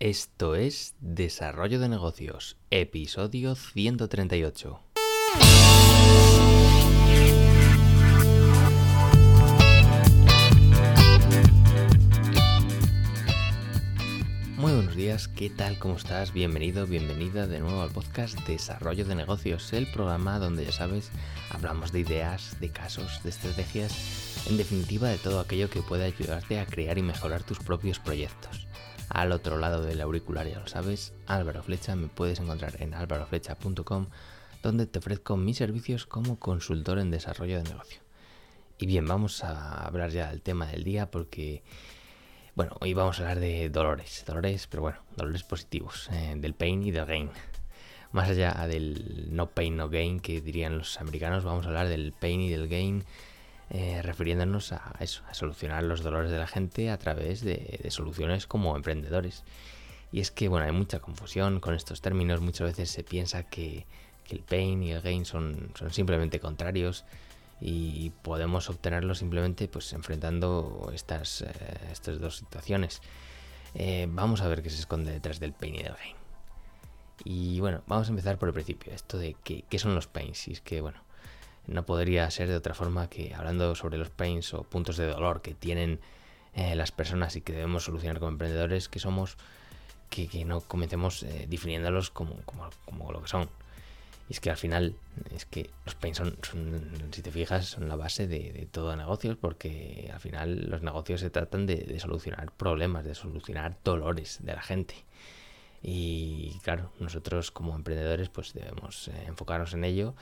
Esto es Desarrollo de Negocios, episodio 138. Muy buenos días, ¿qué tal? ¿Cómo estás? Bienvenido, bienvenida de nuevo al podcast Desarrollo de Negocios, el programa donde ya sabes, hablamos de ideas, de casos, de estrategias, en definitiva de todo aquello que pueda ayudarte a crear y mejorar tus propios proyectos. Al otro lado del auricular, ya lo sabes, Álvaro Flecha, me puedes encontrar en álvaroflecha.com, donde te ofrezco mis servicios como consultor en desarrollo de negocio. Y bien, vamos a hablar ya del tema del día porque bueno, hoy vamos a hablar de dolores, dolores, pero bueno, dolores positivos, eh, del pain y del gain. Más allá del no pain, no gain que dirían los americanos, vamos a hablar del pain y del gain eh, refiriéndonos a eso, a solucionar los dolores de la gente a través de, soluciones como emprendedores. Y es que, bueno, hay mucha confusión con estos términos, muchas veces se piensa que, el pain y el gain son, son simplemente contrarios y podemos obtenerlo simplemente pues enfrentando estas, eh, estas dos situaciones. Eh, vamos a ver qué se esconde detrás del pain y del gain. Y bueno, vamos a empezar por el principio, esto de qué, qué son los pains. Y es que bueno, no podría ser de otra forma que hablando sobre los pains o puntos de dolor que tienen eh, las personas y que debemos solucionar como emprendedores, que somos, que, que no comencemos definiéndolos como, como, como lo que son. Y es que al final, es que los pains son, si te fijas, son la base de, todo negocios, porque al final los negocios se tratan de, solucionar problemas, de solucionar dolores de la gente. Y claro, nosotros como emprendedores pues debemos eh, enfocarnos en ello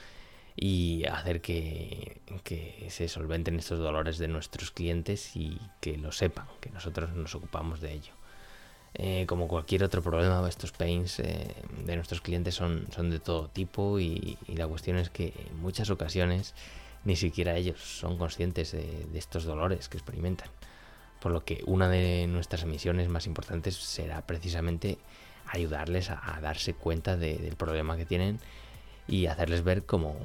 y hacer que, que, se solventen estos dolores de nuestros clientes y que lo sepan, que nosotros nos ocupamos de ello. Eh, como cualquier otro problema, estos pains eh, de nuestros clientes son, son de todo tipo y, la cuestión es que en muchas ocasiones ni siquiera ellos son conscientes de, estos dolores que experimentan. Por lo que una de nuestras misiones más importantes será precisamente ayudarles a, darse cuenta del problema que tienen y hacerles ver cómo,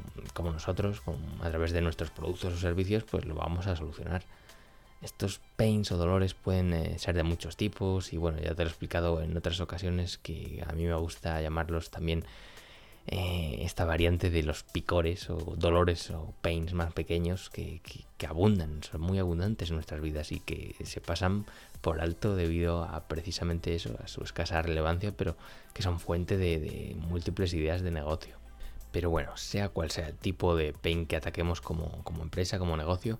nosotros, a través de nuestros productos o servicios, pues lo vamos a solucionar. Estos pains o dolores pueden eh, ser de muchos tipos y bueno, ya te lo he explicado en otras ocasiones que a mí me gusta llamarlos también eh, esta variante de los picores o dolores o pains más pequeños que, abundan, son muy abundantes en nuestras vidas y que se pasan por alto debido a precisamente eso, a su escasa relevancia, pero que son fuente de, múltiples ideas de negocio. Pero bueno, sea cual sea el tipo de pain que ataquemos como, empresa, como negocio,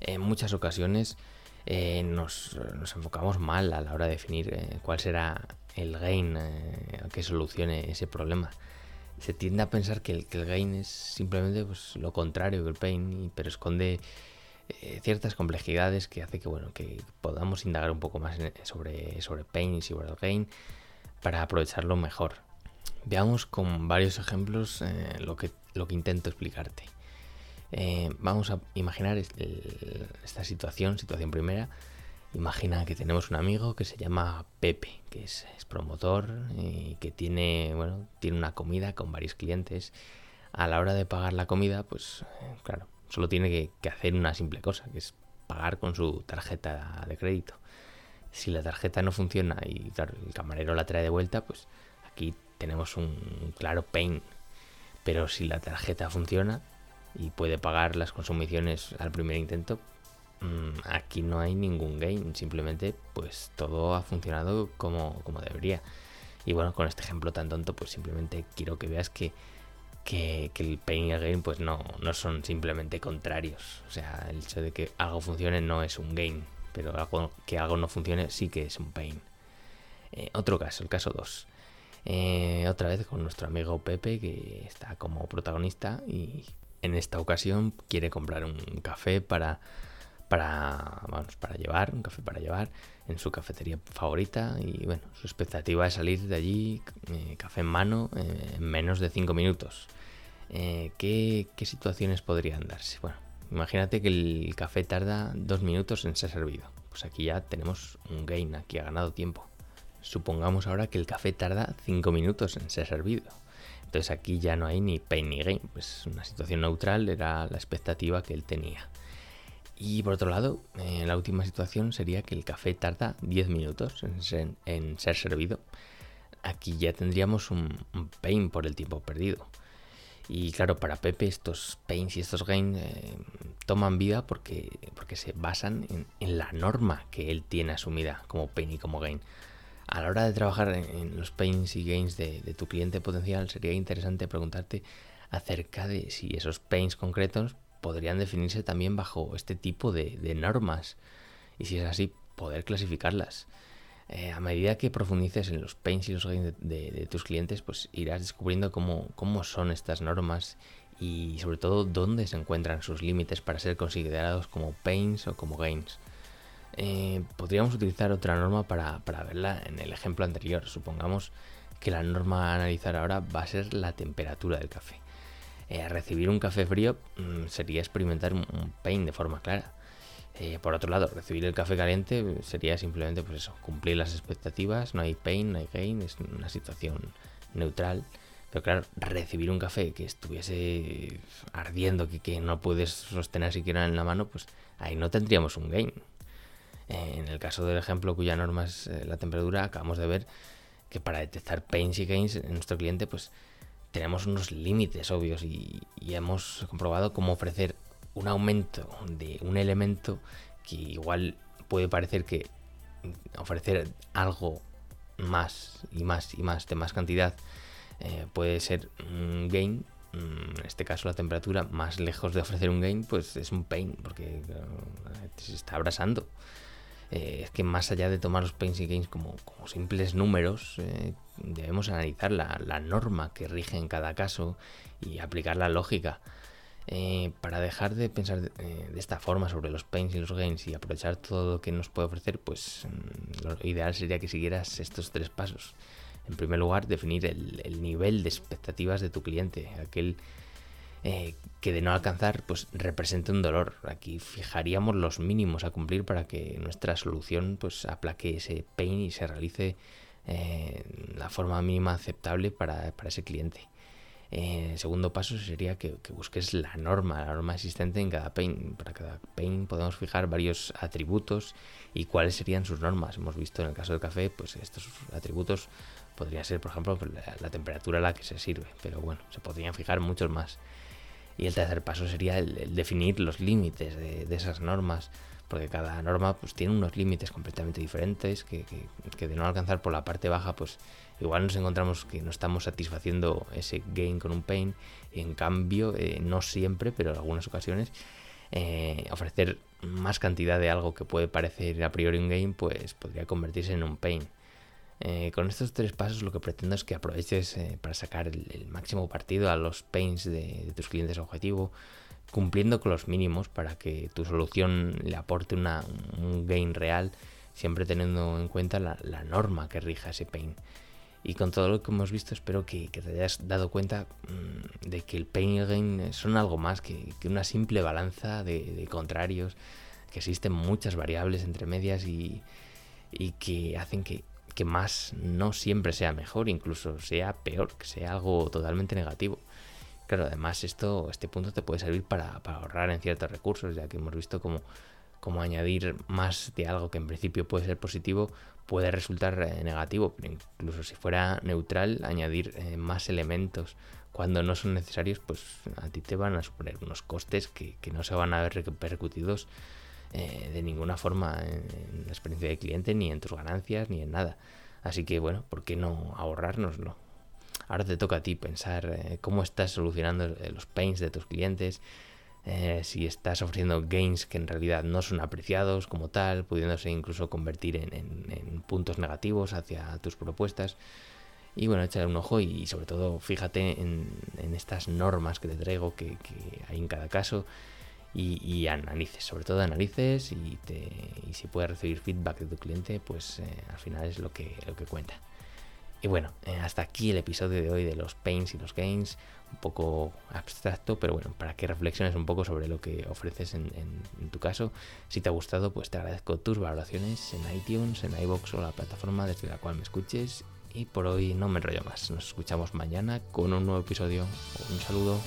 en muchas ocasiones eh, nos, enfocamos mal a la hora de definir eh, cuál será el gain eh, que solucione ese problema. Se tiende a pensar que el, gain es simplemente pues, lo contrario que el pain, pero esconde ciertas complejidades que hace que bueno que podamos indagar un poco más sobre, sobre pain y sobre el gain para aprovecharlo mejor. Veamos con varios ejemplos lo, que, lo que intento explicarte. Eh, vamos a imaginar esta situación, situación primera. Imagina que tenemos un amigo que se llama Pepe, que es, promotor y que tiene, bueno, tiene una comida con varios clientes. A la hora de pagar la comida, pues eh, claro, solo tiene que, hacer una simple cosa, que es pagar con su tarjeta de crédito. Si la tarjeta no funciona y el camarero la trae de vuelta, pues aquí tenemos un claro pain. Pero si la tarjeta funciona, y puede pagar las consumiciones al primer intento, mm, aquí no hay ningún gain, simplemente pues todo ha funcionado como, como debería. Y bueno, con este ejemplo tan tonto, pues simplemente quiero que veas que, que, el pain y el gain pues no, no son simplemente contrarios. O sea, el hecho de que algo funcione no es un gain, pero que algo no funcione sí que es un pain. Eh, otro caso, el caso 2. Eh, otra vez con nuestro amigo Pepe, que está como protagonista y en esta ocasión quiere comprar un café para, para, vamos, para llevar, un café para llevar en su cafetería favorita y bueno, su expectativa es salir de allí, eh, café en mano, eh, en menos de 5 minutos. Eh, ¿qué, ¿qué, situaciones podrían darse? Bueno, imagínate que el café tarda 2 minutos en ser servido. Pues aquí ya tenemos un gain, aquí ha ganado tiempo. Supongamos ahora que el café tarda 5 minutos en ser servido. Entonces aquí ya no hay ni pain ni gain, pues una situación neutral era la expectativa que él tenía. Y por otro lado, eh, la última situación sería que el café tarda 10 minutos en ser, servido. Aquí ya tendríamos un, pain por el tiempo perdido. Y claro, para Pepe estos pains y estos gains eh, toman vida porque, porque se basan en, la norma que él tiene asumida como pain y como gain. A la hora de trabajar en, los pains y gains de, de, tu cliente potencial sería interesante preguntarte acerca de si esos pains concretos podrían definirse también bajo este tipo de, normas. Y si es así, poder clasificarlas. Eh, a medida que profundices en los pains y los gains de, tus clientes, pues irás descubriendo cómo, cómo son estas normas y sobre todo dónde se encuentran sus límites para ser considerados como pains o como gains. Eh, podríamos utilizar otra norma para, verla en el ejemplo anterior. Supongamos que la norma a analizar ahora va a ser la temperatura del café. Eh, recibir un café frío mm, sería experimentar un, pain de forma clara. Eh, por otro lado, recibir el café caliente sería simplemente pues eso, cumplir las expectativas, no hay pain, no hay gain, es una situación neutral. Pero claro, recibir un café que estuviese ardiendo, que, que no puedes sostener siquiera en la mano, pues ahí no tendríamos un gain. Eh, en el caso del ejemplo cuya norma es la temperatura, acabamos de ver que para detectar pains y gains en nuestro cliente, pues tenemos unos límites obvios y, hemos comprobado cómo ofrecer un aumento de un elemento que igual puede parecer que ofrecer algo más y más y más de más cantidad eh, puede ser un gain. Mm, en este caso la temperatura más lejos de ofrecer un gain pues es un pain porque eh, se está abrasando eh, es que más allá de tomar los pains y gains como, simples números, eh, debemos analizar la, norma que rige en cada caso y aplicar la lógica. Eh, para dejar de pensar de, esta forma sobre los pains y los gains y aprovechar todo lo que nos puede ofrecer, pues mm, lo ideal sería que siguieras estos tres pasos. En primer lugar, definir el, el nivel de expectativas de tu cliente, aquel eh, que de no alcanzar pues represente un dolor. Aquí fijaríamos los mínimos a cumplir para que nuestra solución pues aplaque ese pain y se realice eh, la forma mínima aceptable para, ese cliente. Eh, el segundo paso sería que, busques la norma, la norma existente en cada pain. Para cada pain podemos fijar varios atributos y cuáles serían sus normas. Hemos visto en el caso del café, pues estos atributos podría ser, por ejemplo, la temperatura a la que se sirve, pero bueno, se podrían fijar muchos más. Y el tercer paso sería el, definir los límites de, esas normas, porque cada norma pues tiene unos límites completamente diferentes que, de no alcanzar por la parte baja, pues igual nos encontramos que no estamos satisfaciendo ese gain con un pain, en cambio, eh, no siempre, pero en algunas ocasiones, eh, ofrecer más cantidad de algo que puede parecer a priori un gain, pues podría convertirse en un pain. Eh, con estos tres pasos lo que pretendo es que aproveches eh, para sacar el, máximo partido a los pains de, tus clientes objetivo, cumpliendo con los mínimos para que tu solución le aporte un gain real, siempre teniendo en cuenta la, norma que rija ese pain. Y con todo lo que hemos visto, espero que, te hayas dado cuenta mm, de que el pain y el gain son algo más que, una simple balanza de, contrarios, que existen muchas variables entre medias y que hacen que, que más no siempre sea mejor, incluso sea peor, que sea algo totalmente negativo. Claro, además esto, este punto te puede servir para, ahorrar en ciertos recursos, ya que hemos visto como añadir más de algo que en principio puede ser positivo puede resultar eh, negativo, pero incluso si fuera neutral, añadir eh, más elementos cuando no son necesarios, pues a ti te van a suponer unos costes que, que no se van a ver repercutidos eh, de ninguna forma en, la experiencia de cliente, ni en tus ganancias, ni en nada. Así que bueno, ¿por qué no ahorrárnoslo? Ahora te toca a ti pensar eh, cómo estás solucionando eh, los pains de tus clientes, si estás ofreciendo gains que en realidad no son apreciados como tal, pudiéndose incluso convertir en, puntos negativos hacia tus propuestas. Y bueno, échale un ojo y sobre todo fíjate en, estas normas que te traigo que hay en cada caso y, analices, sobre todo analices y, te, y si puedes recibir feedback de tu cliente, pues eh, al final es lo que, lo que cuenta. Y bueno, eh, hasta aquí el episodio de hoy de los pains y los gains, un poco abstracto, pero bueno, para que reflexiones un poco sobre lo que ofreces en, en, tu caso. Si te ha gustado, pues te agradezco tus valoraciones en iTunes, en iBox o la plataforma desde la cual me escuches. Y por hoy no me enrollo más. Nos escuchamos mañana con un nuevo episodio. Un saludo.